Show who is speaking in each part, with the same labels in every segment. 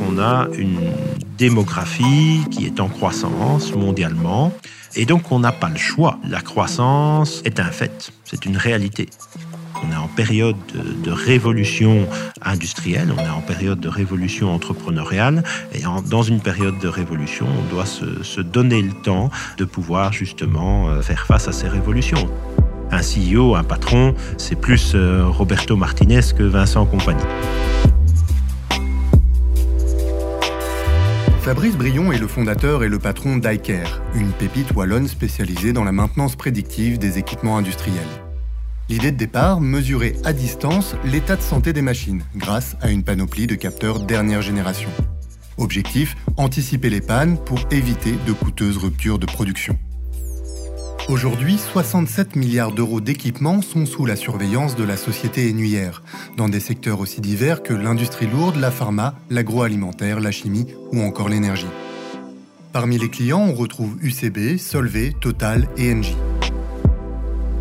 Speaker 1: On a une démographie qui est en croissance mondialement et donc on n'a pas le choix. La croissance est un fait, c'est une réalité. On est en période de, révolution industrielle, on est en période de révolution entrepreneuriale, et dans une période de révolution, on doit se, donner le temps de pouvoir justement euh, faire face à ces révolutions. Un CEO, un patron, c'est plus euh, Roberto Martinez que Vincent Compagnie.
Speaker 2: Fabrice Brion est le fondateur et le patron d'iCare, une pépite wallonne spécialisée dans la maintenance prédictive des équipements industriels. L'idée de départ, mesurer à distance l'état de santé des machines grâce à une panoplie de capteurs dernière génération. Objectif, anticiper les pannes pour éviter de coûteuses ruptures de production. Aujourd'hui, 67 milliards d'euros d'équipements sont sous la surveillance de la société énuyère, dans des secteurs aussi divers que l'industrie lourde, la pharma, l'agroalimentaire, la chimie ou encore l'énergie. Parmi les clients, on retrouve UCB, Solvay, Total et Engie.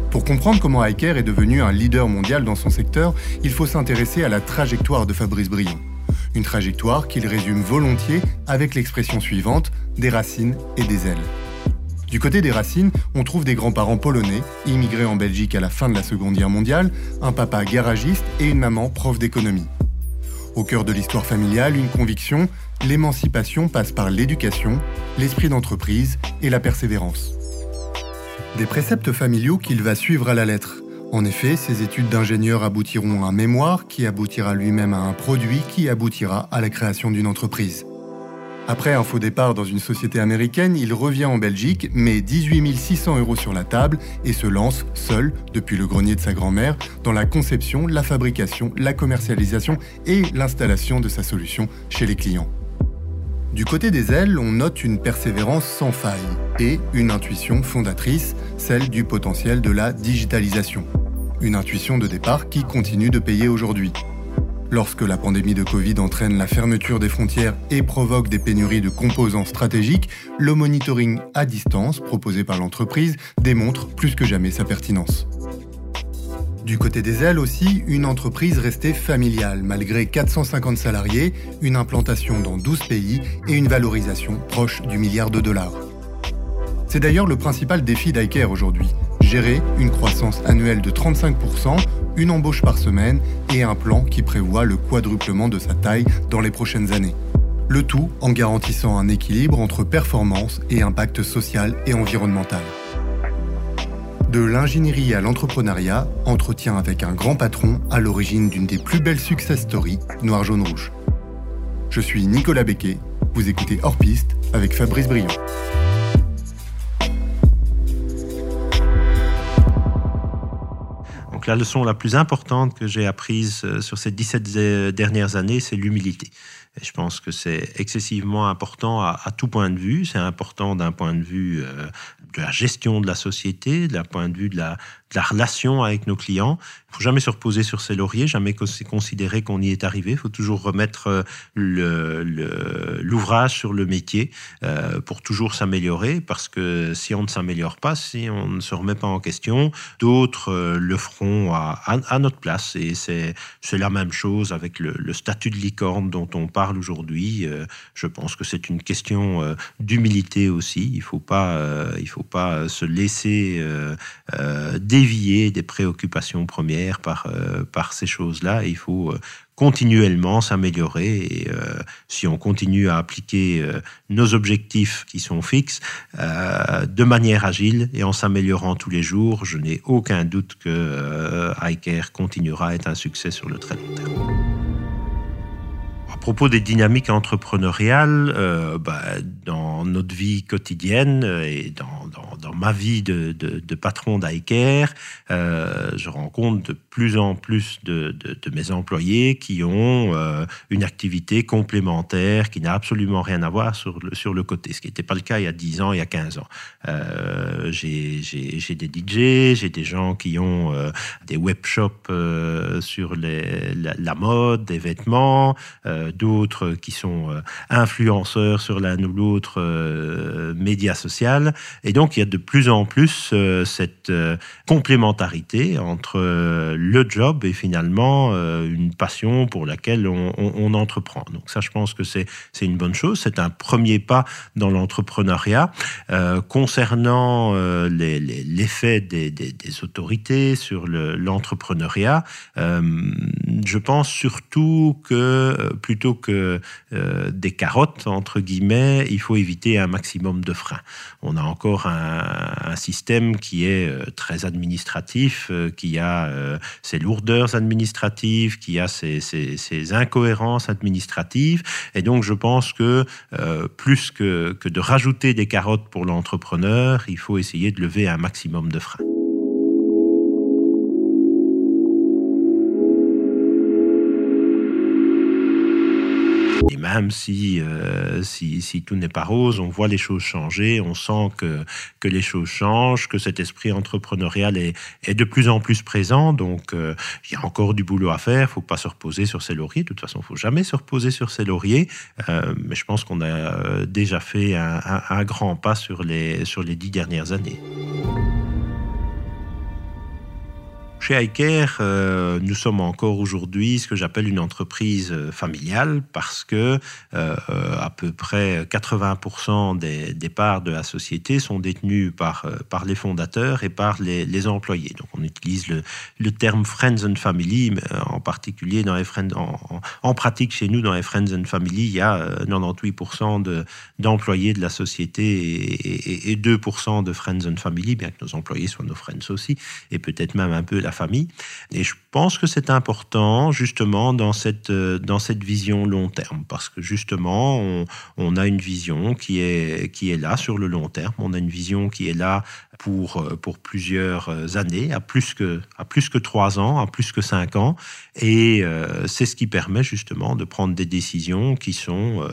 Speaker 2: Pour comprendre comment iCare est devenu un leader mondial dans son secteur, il faut s'intéresser à la trajectoire de Fabrice Brion. Une trajectoire qu'il résume volontiers avec l'expression suivante des racines et des ailes. Du côté des racines, on trouve des grands-parents polonais, immigrés en Belgique à la fin de la Seconde Guerre mondiale, un papa garagiste et une maman prof d'économie. Au cœur de l'histoire familiale, une conviction, l'émancipation passe par l'éducation, l'esprit d'entreprise et la persévérance. Des préceptes familiaux qu'il va suivre à la lettre. En effet, ses études d'ingénieur aboutiront à un mémoire qui aboutira lui-même à un produit qui aboutira à la création d'une entreprise. Après un faux départ dans une société américaine, il revient en Belgique, met 18 600 euros sur la table et se lance seul, depuis le grenier de sa grand-mère, dans la conception, la fabrication, la commercialisation et l'installation de sa solution chez les clients. Du côté des ailes, on note une persévérance sans faille et une intuition fondatrice, celle du potentiel de la digitalisation. Une intuition de départ qui continue de payer aujourd'hui. Lorsque la pandémie de Covid entraîne la fermeture des frontières et provoque des pénuries de composants stratégiques, le monitoring à distance proposé par l'entreprise démontre plus que jamais sa pertinence. Du côté des ailes aussi, une entreprise restée familiale, malgré 450 salariés, une implantation dans 12 pays et une valorisation proche du milliard de dollars. C'est d'ailleurs le principal défi d'ICARE aujourd'hui, gérer une croissance annuelle de 35%, une embauche par semaine et un plan qui prévoit le quadruplement de sa taille dans les prochaines années. Le tout en garantissant un équilibre entre performance et impact social et environnemental. De l'ingénierie à l'entrepreneuriat, entretien avec un grand patron à l'origine d'une des plus belles success stories, Noir Jaune Rouge. Je suis Nicolas Becquet, vous écoutez Hors Piste avec Fabrice Briand.
Speaker 1: Donc la leçon la plus importante que j'ai apprise euh, sur ces 17 dernières années, c'est l'humilité. Et je pense que c'est excessivement important à, tout point de vue. C'est important d'un point de vue euh, de la gestion de la société, d'un point de vue de la, la relation avec nos clients. Il faut jamais se reposer sur ses lauriers, jamais considérer qu'on y est arrivé. Il faut toujours remettre euh, l'ouvrage sur le métier euh, pour toujours s'améliorer, parce que si on ne s'améliore pas, si on ne se remet pas en question, d'autres euh, le feront à, notre place. Et c'est la même chose avec le, statut de licorne dont on parle aujourd'hui. je pense que c'est une question d'humilité aussi. Il ne faut, pas, faut pas se laisser dévier des préoccupations premières par, euh, par ces choses-là. Il faut euh, continuellement s'améliorer et euh, si on continue à appliquer nos objectifs qui sont fixes de manière agile et en s'améliorant tous les jours, je n'ai aucun doute que iCare continuera à être un succès sur le très long terme. À propos des dynamiques entrepreneuriales, bah, dans notre vie quotidienne et dans, dans ma vie de, patron d'iCare, euh, je rencontre de plus en plus de, mes employés qui ont euh, une activité complémentaire qui n'a absolument rien à voir sur le, côté, ce qui n'était pas le cas il y a 10 ans, il y a 15 ans. Euh, j'ai des DJ, j'ai des gens qui ont des webshops sur les, la, mode, des vêtements, d'autres qui sont influenceurs sur l'un ou l'autre média social. Et donc, il y a de plus en plus cette complémentarité entre le job et finalement une passion pour laquelle on, entreprend. Donc ça, je pense que c'est une bonne chose. C'est un premier pas dans l'entrepreneuriat. concernant l'effet des, des, autorités sur l'entrepreneuriat, je pense surtout que plutôt que des carottes, entre guillemets, il faut éviter un maximum de freins. On a encore un, système qui est euh, très administratif, euh, qui a euh, ses lourdeurs administratives, qui a ses, incohérences administratives. Et donc, je pense que plus que, que de rajouter des carottes pour l'entrepreneur, il faut essayer de lever un maximum de freins. Et même si, euh, si, si, tout n'est pas rose, on voit les choses changer, on sent que, que les choses changent, que cet esprit entrepreneurial est, est de plus en plus présent. Donc, euh, il y a encore du boulot à faire. Il ne faut pas se reposer sur ses lauriers. De toute façon, il ne faut jamais se reposer sur ses lauriers. Euh, mais je pense qu'on a déjà fait un, un, un, grand pas sur les, sur les dix dernières années. Chez iCare, euh, nous sommes encore aujourd'hui ce que j'appelle une entreprise euh, familiale parce que euh, à peu près 80% des, parts de la société sont détenues par, les fondateurs et par les, employés. Donc on utilise le, terme Friends and Family, mais en particulier dans les friends, en, pratique chez nous, dans les Friends and Family, il y a 98% d'employés de, la société et, et 2% de Friends and Family, bien que nos employés soient nos friends aussi, et peut-être même un peu la famille. Et je pense que c'est important justement dans cette, euh, dans cette vision long terme, parce que justement, on, a une vision qui est, qui est là sur le long terme, on a une vision qui est là pour, euh, pour plusieurs euh, années, à plus, que, à plus que trois ans, à plus que cinq ans, et c'est ce qui permet justement de prendre des décisions qui sont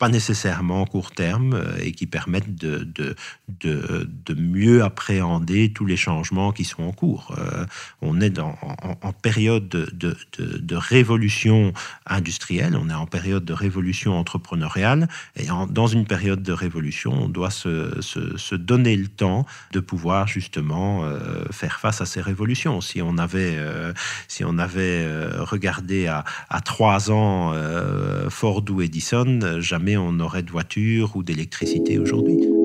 Speaker 1: pas nécessairement court terme euh, et qui permettent de, de, de, mieux appréhender tous les changements qui sont en cours. Euh, on est en, période de, de, révolution industrielle, on est en période de révolution entrepreneuriale et dans une période de révolution, on doit se, se, donner le temps de pouvoir justement euh, faire face à ces révolutions. Si on avait, si on avait regardé à, à trois ans Ford ou Edison, jamais on aurait de voiture ou d'électricité aujourd'hui.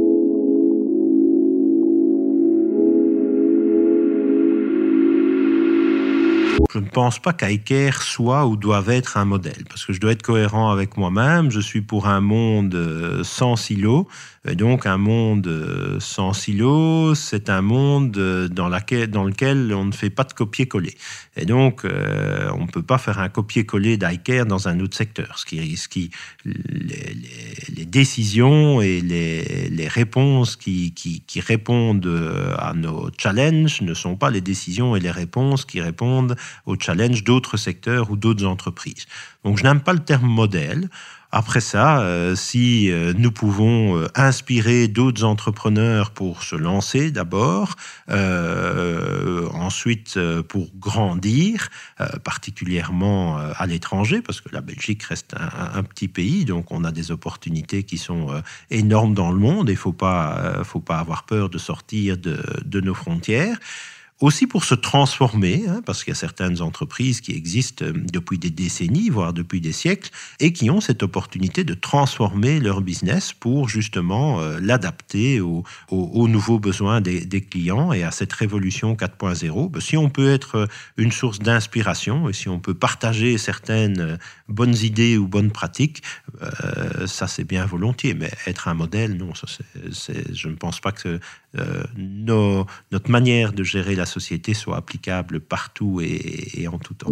Speaker 1: Je ne pense pas qu'Iker soit ou doive être un modèle, parce que je dois être cohérent avec moi-même. Je suis pour un monde euh, sans silo. Et donc, un monde euh, sans silo, c'est un monde euh, dans, lequel on ne fait pas de copier-coller. Et donc, on ne peut pas faire un copier-coller d'Iker dans un autre secteur. Ce qui, ce les, décisions et les, les réponses qui, qui, répondent à nos challenges ne sont pas les décisions et les réponses qui répondent au challenge d'autres secteurs ou d'autres entreprises. Donc je n'aime pas le terme modèle. Après ça, euh, si euh, nous pouvons euh, inspirer d'autres entrepreneurs pour se lancer d'abord, ensuite pour grandir, particulièrement à l'étranger, parce que la Belgique reste un, petit pays, donc on a des opportunités qui sont énormes dans le monde. Il ne faut pas, avoir peur de sortir de nos frontières aussi pour se transformer, hein, parce qu'il y a certaines entreprises qui existent euh, depuis des décennies, voire depuis des siècles, et qui ont cette opportunité de transformer leur business pour justement euh, l'adapter aux, nouveaux besoins des, clients et à cette révolution 4.0. Ben, si on peut être euh, une source d'inspiration et si on peut partager certaines bonnes idées ou bonnes pratiques, ça c'est bien volontiers, mais être un modèle, non, je ne pense pas que nos, notre manière de gérer la société soit applicable partout et, en tout temps.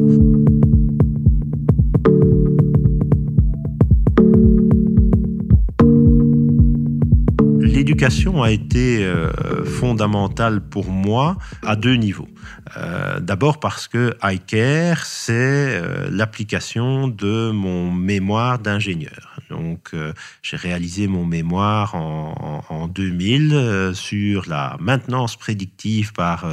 Speaker 1: L'éducation a été euh, fondamentale pour moi à deux niveaux. Euh, d'abord parce que iCare, c'est euh, l'application de mon mémoire d'ingénieur. Donc Donc, j'ai réalisé mon mémoire en, en 2000 sur la maintenance prédictive par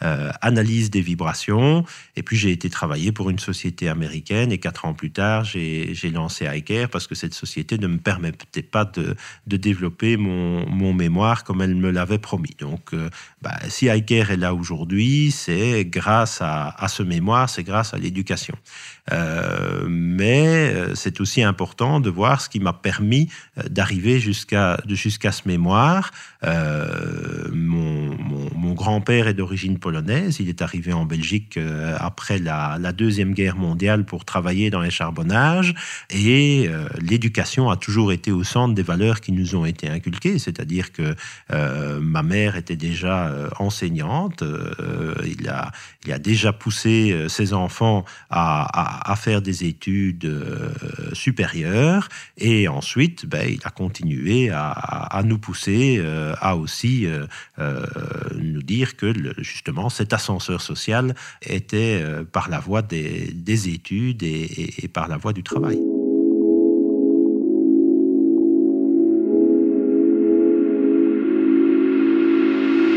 Speaker 1: analyse des vibrations. Et puis, j'ai été travailler pour une société américaine et quatre ans plus tard, j'ai lancé iCare parce que cette société ne me permettait pas de, développer mon, mon, mémoire comme elle me l'avait promis. Donc, bah, si iCare est là aujourd'hui, c'est grâce à, ce mémoire, c'est grâce à l'éducation. Euh, mais euh, c'est aussi important de voir ce qui m'a permis euh, d'arriver jusqu'à ce mémoire. mon, grand-père est d'origine polonaise. Il est arrivé en Belgique après la, Deuxième Guerre mondiale pour travailler dans les charbonnages. Et l'éducation a toujours été au centre des valeurs qui nous ont été inculquées. C'est-à-dire que ma mère était déjà enseignante. Il a déjà poussé ses enfants à faire des études euh, supérieures et ensuite ben, il a continué à, nous pousser euh, à aussi euh, nous dire que justement cet ascenseur social était par la voie des, études et par la voie du travail.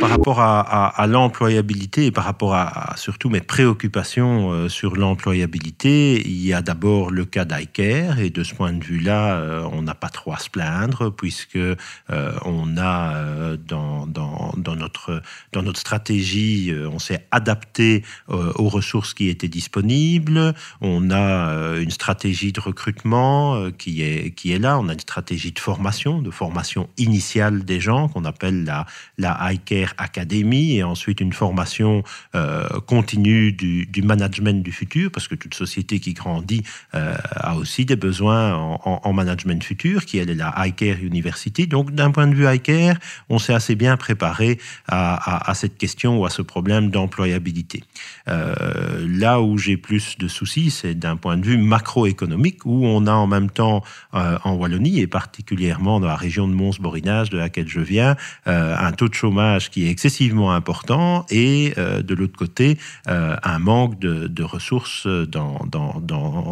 Speaker 1: Par rapport à, l'employabilité et par rapport à, surtout mes préoccupations euh, sur l'employabilité, il y a d'abord le cas d'iCare et de ce point de vue-là, euh, on n'a pas trop à se plaindre puisque euh, on a dans, dans, dans, notre, dans notre stratégie, on s'est adapté aux ressources qui étaient disponibles, on a une stratégie de recrutement qui, est, qui est là, on a une stratégie de formation, de formation initiale des gens qu'on appelle la, la iCare académie et ensuite une formation euh, continue du, management du futur, parce que toute société qui grandit euh, a aussi des besoins en, management futur, qui est la iCare University. Donc d'un point de vue iCare, on s'est assez bien préparé à, cette question ou à ce problème d'employabilité. Euh, là où j'ai plus de soucis, c'est d'un point de vue macroéconomique, où on a en même temps en Wallonie, et particulièrement dans la région de Mons-Borinage, de laquelle je viens, un taux de chômage qui excessivement important et euh, de l'autre côté, euh, un manque de, ressources dans, dans,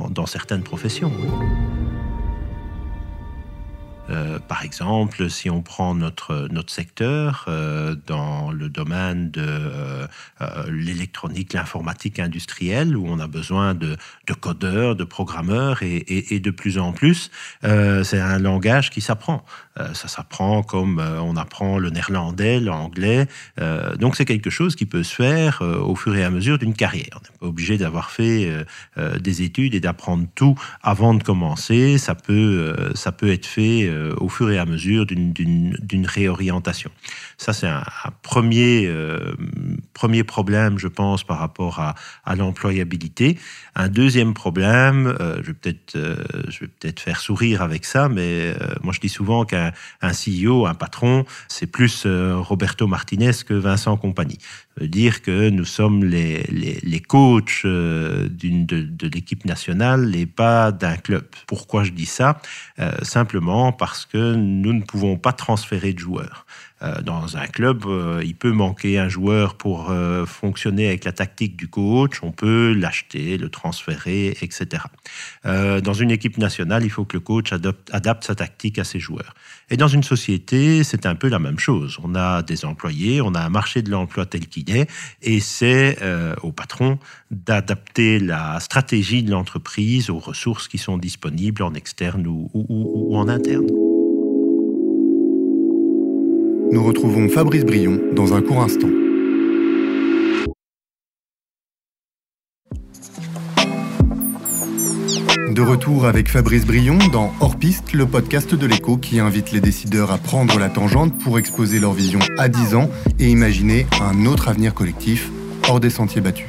Speaker 1: dans certaines professions. Euh, par exemple, si on prend notre, notre secteur euh, dans le domaine de euh, l'électronique, l'informatique industrielle, où on a besoin de, de codeurs, de programmeurs et, et, de plus en plus, c'est un langage qui s'apprend. ça s'apprend comme on apprend le néerlandais, l'anglais. donc c'est quelque chose qui peut se faire au fur et à mesure d'une carrière. On n'est pas obligé d'avoir fait des études et d'apprendre tout avant de commencer. Ça peut, ça peut être fait euh, au fur et à mesure d'une réorientation. Ça, c'est un, premier, euh, premier problème, je pense, par rapport à, l'employabilité. Un deuxième problème, euh, je vais peut-être je vais peut-être faire sourire avec ça, mais moi je dis souvent qu'un CEO, un patron, c'est plus Roberto Martinez que Vincent Compagnie. Dire que nous sommes les, les, coachs d'une de, de l'équipe nationale et pas d'un club. Pourquoi je dis ça? Simplement parce que nous ne pouvons pas transférer de joueurs. Euh, dans un club, euh, il peut manquer un joueur pour euh, fonctionner avec la tactique du coach, on peut l'acheter, le transférer, etc. dans une équipe nationale, il faut que le coach adapte sa tactique à ses joueurs. Et dans une société, c'est un peu la même chose. On a des employés, on a un marché de l'emploi tel qu'il est, et c'est au patron d'adapter la stratégie de l'entreprise aux ressources qui sont disponibles en externe ou en interne.
Speaker 2: Nous retrouvons Fabrice Brion dans un court instant. De retour avec Fabrice Brion dans Hors Piste, le podcast de l'écho qui invite les décideurs à prendre la tangente pour exposer leur vision à 10 ans et imaginer un autre avenir collectif hors des sentiers battus.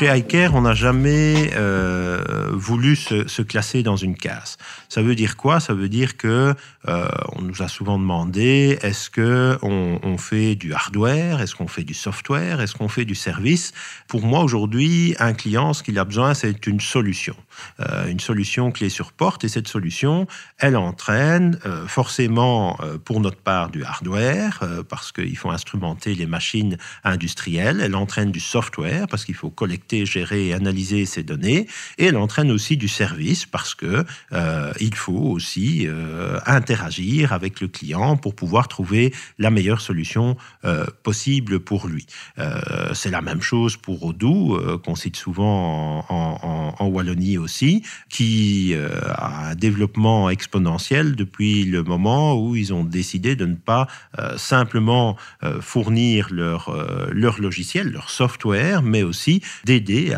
Speaker 1: Chez iCare, on n'a jamais euh, voulu se, classer dans une case. Ça veut dire quoi? Ça veut dire que euh, on nous a souvent demandé est-ce que on, fait du hardware, est-ce qu'on fait du software, est-ce qu'on fait du service? Pour moi aujourd'hui, un client, ce qu'il a besoin, c'est une solution, euh, une solution clé sur porte. Et cette solution, elle entraîne forcément pour notre part du hardware parce qu'il faut instrumenter les machines industrielles. Elle entraîne du software parce qu'il faut collecter gérer et analyser ces données. Et elle entraîne aussi du service parce que euh, il faut aussi euh, interagir avec le client pour pouvoir trouver la meilleure solution euh, possible pour lui. C'est la même chose pour Odoo, qu'on cite souvent en, en, Wallonie aussi, qui a un développement exponentiel depuis le moment où ils ont décidé de ne pas simplement fournir leur, leur logiciel, leur software, mais aussi d'aider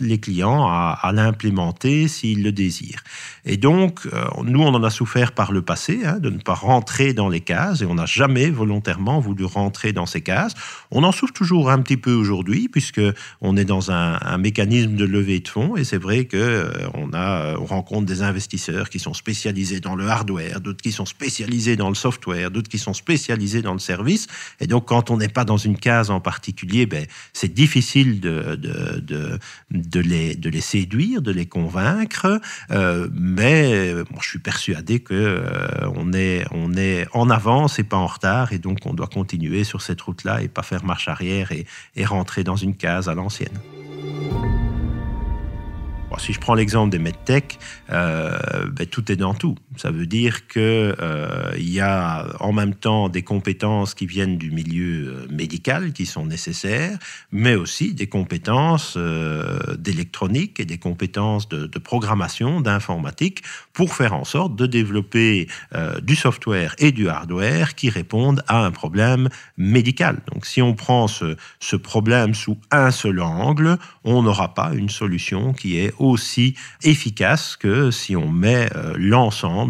Speaker 1: les clients à, l'implémenter s'ils le désirent. Et donc, euh, nous, on en a souffert par le passé, hein, de ne pas rentrer dans les cases, et on n'a jamais volontairement voulu rentrer dans ces cases. On en souffre toujours un petit peu aujourd'hui, puisque on est dans un, mécanisme de levée de fonds, et c'est vrai que euh, on, a, on rencontre des investisseurs qui sont spécialisés dans le hardware, d'autres qui sont spécialisés dans le software, d'autres qui sont spécialisés dans le service. Et donc, quand on n'est pas dans une case en particulier, ben, c'est difficile de, de, de, de, les, de les séduire, de les convaincre. Euh, mais je suis persuadé que euh, on, est, on est en avance et pas en retard, et donc on doit continuer sur cette route-là et pas faire marche arrière et, et rentrer dans une case à l'ancienne si je prends l'exemple des medtech, euh, ben, tout est dans tout. Ça veut dire qu'il euh, y a en même temps des compétences qui viennent du milieu euh, médical qui sont nécessaires, mais aussi des compétences euh, d'électronique et des compétences de, programmation, d'informatique, pour faire en sorte de développer du software et du hardware qui répondent à un problème médical. Donc si on prend ce, problème sous un seul angle, on n'aura pas une solution qui est aussi efficace que si on met euh,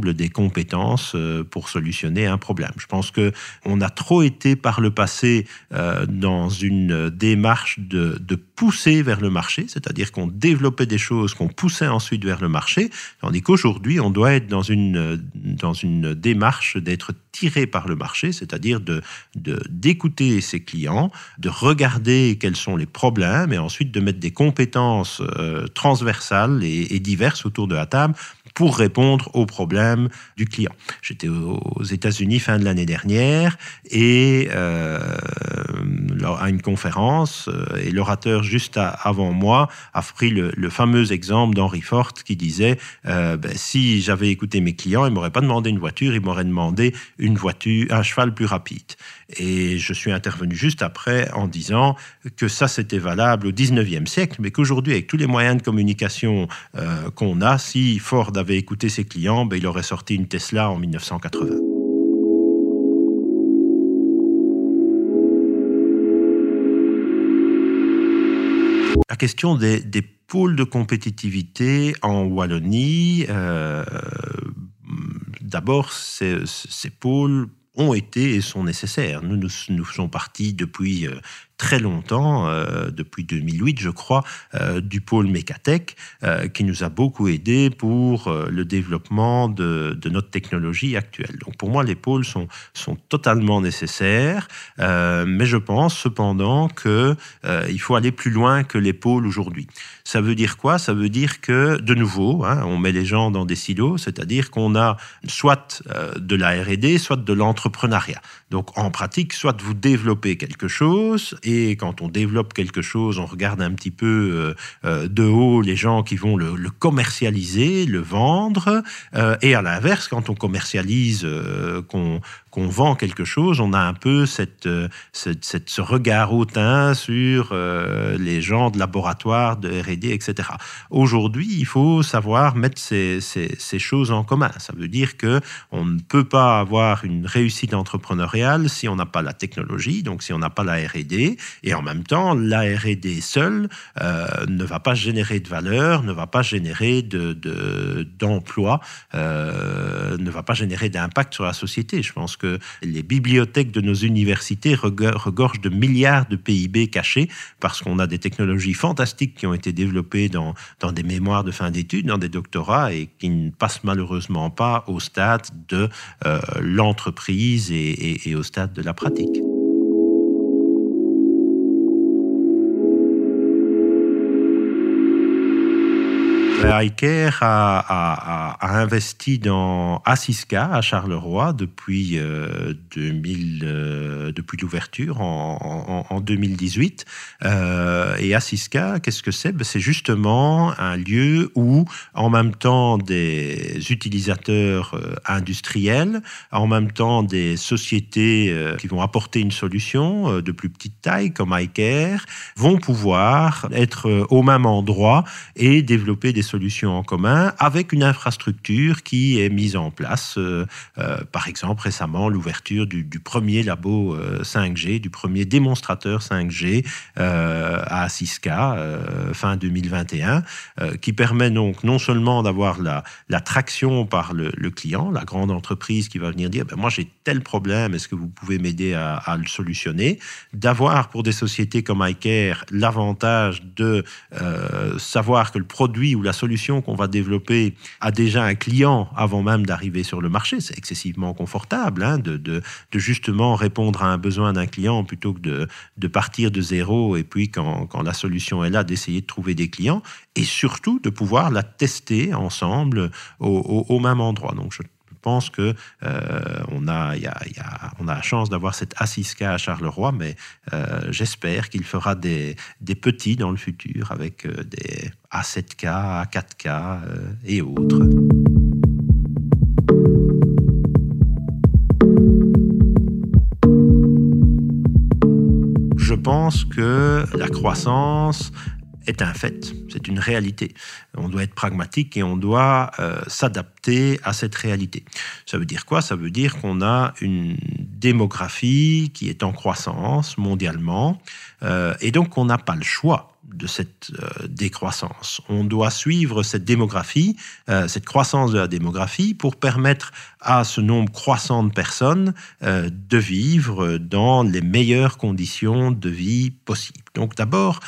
Speaker 1: des compétences euh, pour solutionner un problème. Je pense que on a trop été par le passé euh, dans une démarche de, pousser vers le marché, c'est-à-dire qu'on développait des choses qu'on poussait ensuite vers le marché, tandis qu'aujourd'hui on doit être dans une dans une démarche d'être tiré par le marché, c'est-à-dire d'écouter ses clients, de regarder quels sont les problèmes et ensuite de mettre des compétences transversales et, et diverses autour de la table pour répondre aux problèmes du client. J'étais aux États-Unis fin de l'année dernière et euh, à une conférence euh, et l'orateur juste avant moi a pris le, fameux exemple d'Henry Ford qui disait euh, ben, si j'avais écouté mes clients, ils m'auraient pas demandé une voiture, ils m'auraient demandé une voiture, un cheval plus rapide. Et je suis intervenu juste après en disant que ça c'était valable au 19e siècle, mais qu'aujourd'hui avec tous les moyens de communication euh, qu'on a, si Ford avait écouté ses clients, ben, il aurait sorti une Tesla en 1980. La question des, pôles de compétitivité en Wallonie, euh, d'abord, ces, ces pôles ont été et sont nécessaires. Nous, nous, faisons partie depuis euh, très longtemps, euh, depuis 2008 je crois, euh, du pôle Mécatech, euh, qui nous a beaucoup aidé pour le développement de, notre technologie actuelle. Donc pour moi, les pôles sont, totalement nécessaires, mais je pense cependant qu'il il faut aller plus loin que les pôles aujourd'hui. Ça veut dire quoi? Ça veut dire que, de nouveau, hein, on met les gens dans des silos, c'est-à-dire qu'on a soit de la R&D, soit de l'entrepreneuriat. Donc en pratique, soit vous développez quelque chose et quand on développe quelque chose, on regarde un petit peu euh, euh, de haut les gens qui vont le, commercialiser, le vendre. Euh, et à l'inverse, quand on commercialise, qu'on vend quelque chose, on a un peu ce regard hautain sur les gens de laboratoire, de R&D, etc. Aujourd'hui, il faut savoir mettre ces, ces, ces, choses en commun. Ça veut dire que on ne peut pas avoir une réussite entrepreneuriale si on n'a pas la technologie, donc si on n'a pas la R&D, et en même temps, la R&D seule euh, ne va pas générer de valeur, ne va pas générer d'emploi, de, euh, ne va pas générer d'impact sur la société. Je pense que les bibliothèques de nos universités regorgent de milliards de PIB cachés parce qu'on a des technologies fantastiques qui ont été développées dans, dans des mémoires de fin d'études, dans des doctorats et qui ne passent malheureusement pas au stade de euh, l'entreprise et au stade de la pratique. iCare a, investi dans Assisca à Charleroi depuis, 2000, euh, depuis l'ouverture en, 2018. Euh, et Assisca, qu'est-ce que c'est? Ben, C'est justement un lieu où, en même temps, des utilisateurs euh, industriels, en même temps des sociétés qui vont apporter une solution de plus petite taille, comme iCare, vont pouvoir être au même endroit et développer des solutions en commun avec une infrastructure qui est mise en place. Euh, euh, par exemple, récemment, l'ouverture du, premier labo 5G, euh, du premier démonstrateur 5G à Cisca fin 2021, qui permet donc non seulement d'avoir la, traction par le, client, la grande entreprise qui va venir dire ben, moi j'ai tel problème, est-ce que vous pouvez m'aider à, le solutionner? D'avoir pour des sociétés comme iCare l'avantage de savoir que le produit ou la solution qu'on va développer a déjà un client avant même d'arriver sur le marché. C'est excessivement confortable hein, de, justement répondre à un besoin d'un client plutôt que de, partir de zéro et puis quand, la solution est là, d'essayer de trouver des clients et surtout de pouvoir la tester ensemble au, même endroit. Donc je pense que euh, on, a, on a la chance d'avoir cette Assisca à Charleroi, mais euh, j'espère qu'il fera des, des, petits dans le futur avec euh, des A7K, A4K et autres. Je pense que la croissance est un fait, c'est une réalité. On doit être pragmatique et on doit euh, s'adapter à cette réalité. Ça veut dire quoi? Ça veut dire qu'on a une démographie qui est en croissance mondialement euh, et donc on n'a pas le choix de cette euh, décroissance. On doit suivre cette démographie, euh, cette croissance de la démographie, pour permettre à ce nombre croissant de personnes euh, de vivre dans les meilleures conditions de vie possibles. Donc d'abord,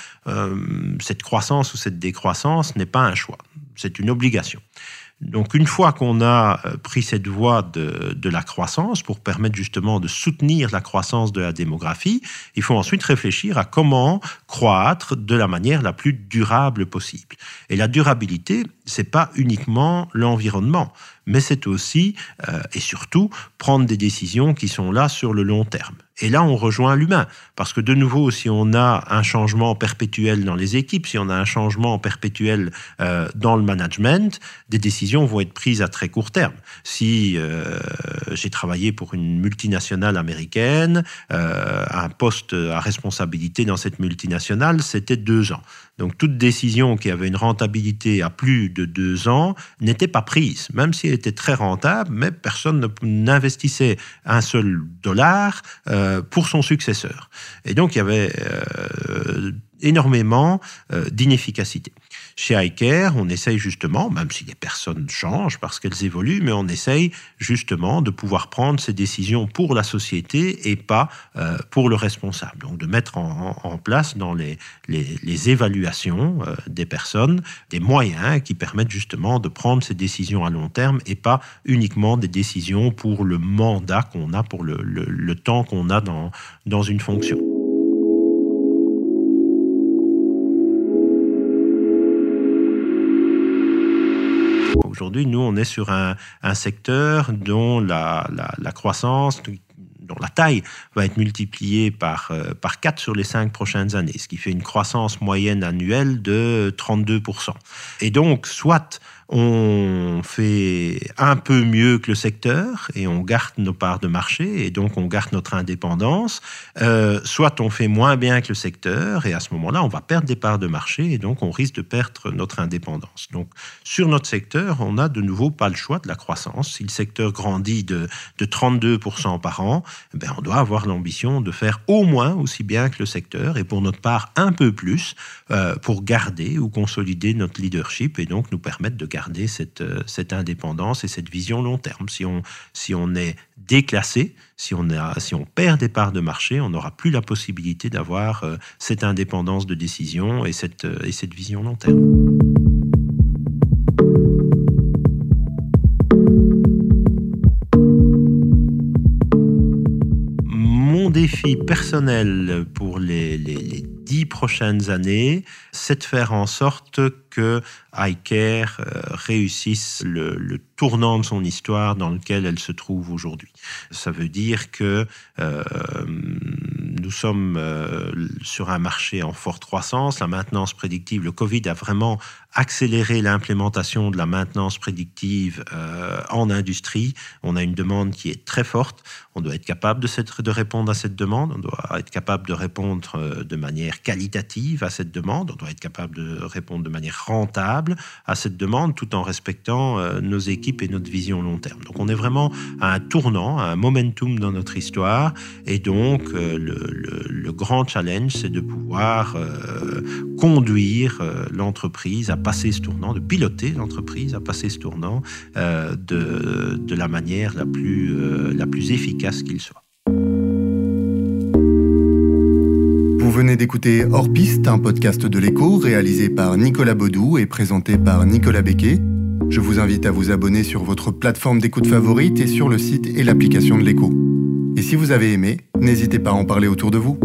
Speaker 1: cette croissance ou cette décroissance n'est pas un choix, c'est une obligation. Donc une fois qu'on a euh, pris cette voie de, la croissance pour permettre justement de soutenir la croissance de la démographie, il faut ensuite réfléchir à comment croître de la manière la plus durable possible. Et la durabilité, c'est pas uniquement l'environnement, mais c'est aussi euh, et surtout prendre des décisions qui sont là sur le long terme. Et là, on rejoint l'humain. Parce que de nouveau, si on a un changement perpétuel dans les équipes, si on a un changement perpétuel euh, dans le management, des décisions vont être prises à très court terme. Si euh, j'ai travaillé pour une multinationale américaine, euh, un poste à responsabilité dans cette multinationale, c'était deux ans. Donc toute décision qui avait une rentabilité à plus de deux ans n'était pas prise, même si elle était très rentable, mais personne n'investissait un seul dollar euh, pour son successeur. Et donc il y avait euh, énormément euh, d'inefficacité. Chez iCare, on essaye justement, même si les personnes changent parce qu'elles évoluent, mais on essaye justement de pouvoir prendre ces décisions pour la société et pas euh, pour le responsable. Donc de mettre en, place dans les, les, évaluations euh, des personnes des moyens qui permettent justement de prendre ces décisions à long terme et pas uniquement des décisions pour le mandat qu'on a, pour le, le temps qu'on a dans, dans une fonction. Aujourd'hui, nous, on est sur un, secteur dont la, croissance, dont la taille va être multipliée par, euh, par 4 sur les 5 prochaines années, ce qui fait une croissance moyenne annuelle de 32%. Et donc, soit on fait un peu mieux que le secteur et on garde nos parts de marché et donc on garde notre indépendance, euh, soit on fait moins bien que le secteur et à ce moment-là, on va perdre des parts de marché et donc on risque de perdre notre indépendance. Donc sur notre secteur, on n'a de nouveau pas le choix de la croissance. Si le secteur grandit de, de 32% par an, ben on doit avoir l'ambition de faire au moins aussi bien que le secteur et pour notre part un peu plus euh, pour garder ou consolider notre leadership et donc nous permettre de garder cette, euh, indépendance et cette vision long terme. Si on, est déclassé, si on, perd des parts de marché, on n'aura plus la possibilité d'avoir euh, cette indépendance de décision et cette vision long terme. Personnel pour les, dix prochaines années, c'est de faire en sorte que iCare euh, réussisse le, le, tournant de son histoire dans lequel elle se trouve aujourd'hui. Ça veut dire que euh, nous sommes euh, sur un marché en forte croissance, la maintenance prédictive, le Covid a vraiment accéléré l'implémentation de la maintenance prédictive euh, en industrie. On a une demande qui est très forte. On doit être capable de, répondre à cette demande. On doit être capable de répondre euh, de manière qualitative à cette demande. On doit être capable de répondre de manière rentable à cette demande tout en respectant euh, nos équipes et notre vision long terme. Donc on est vraiment à un tournant, à un momentum dans notre histoire. Et donc le, le, grand challenge, c'est de pouvoir conduire l'entreprise à passer ce tournant, de piloter l'entreprise à passer ce tournant euh, de, la manière la plus, euh, la plus efficace qu'il soit.
Speaker 2: Vous venez d'écouter Hors Piste, un podcast de l'écho réalisé par Nicolas Baudou et présenté par Nicolas Becquet. Je vous invite à vous abonner sur votre plateforme d'écoute favorite et sur le site et l'application de l'écho. Et si vous avez aimé, n'hésitez pas à en parler autour de vous.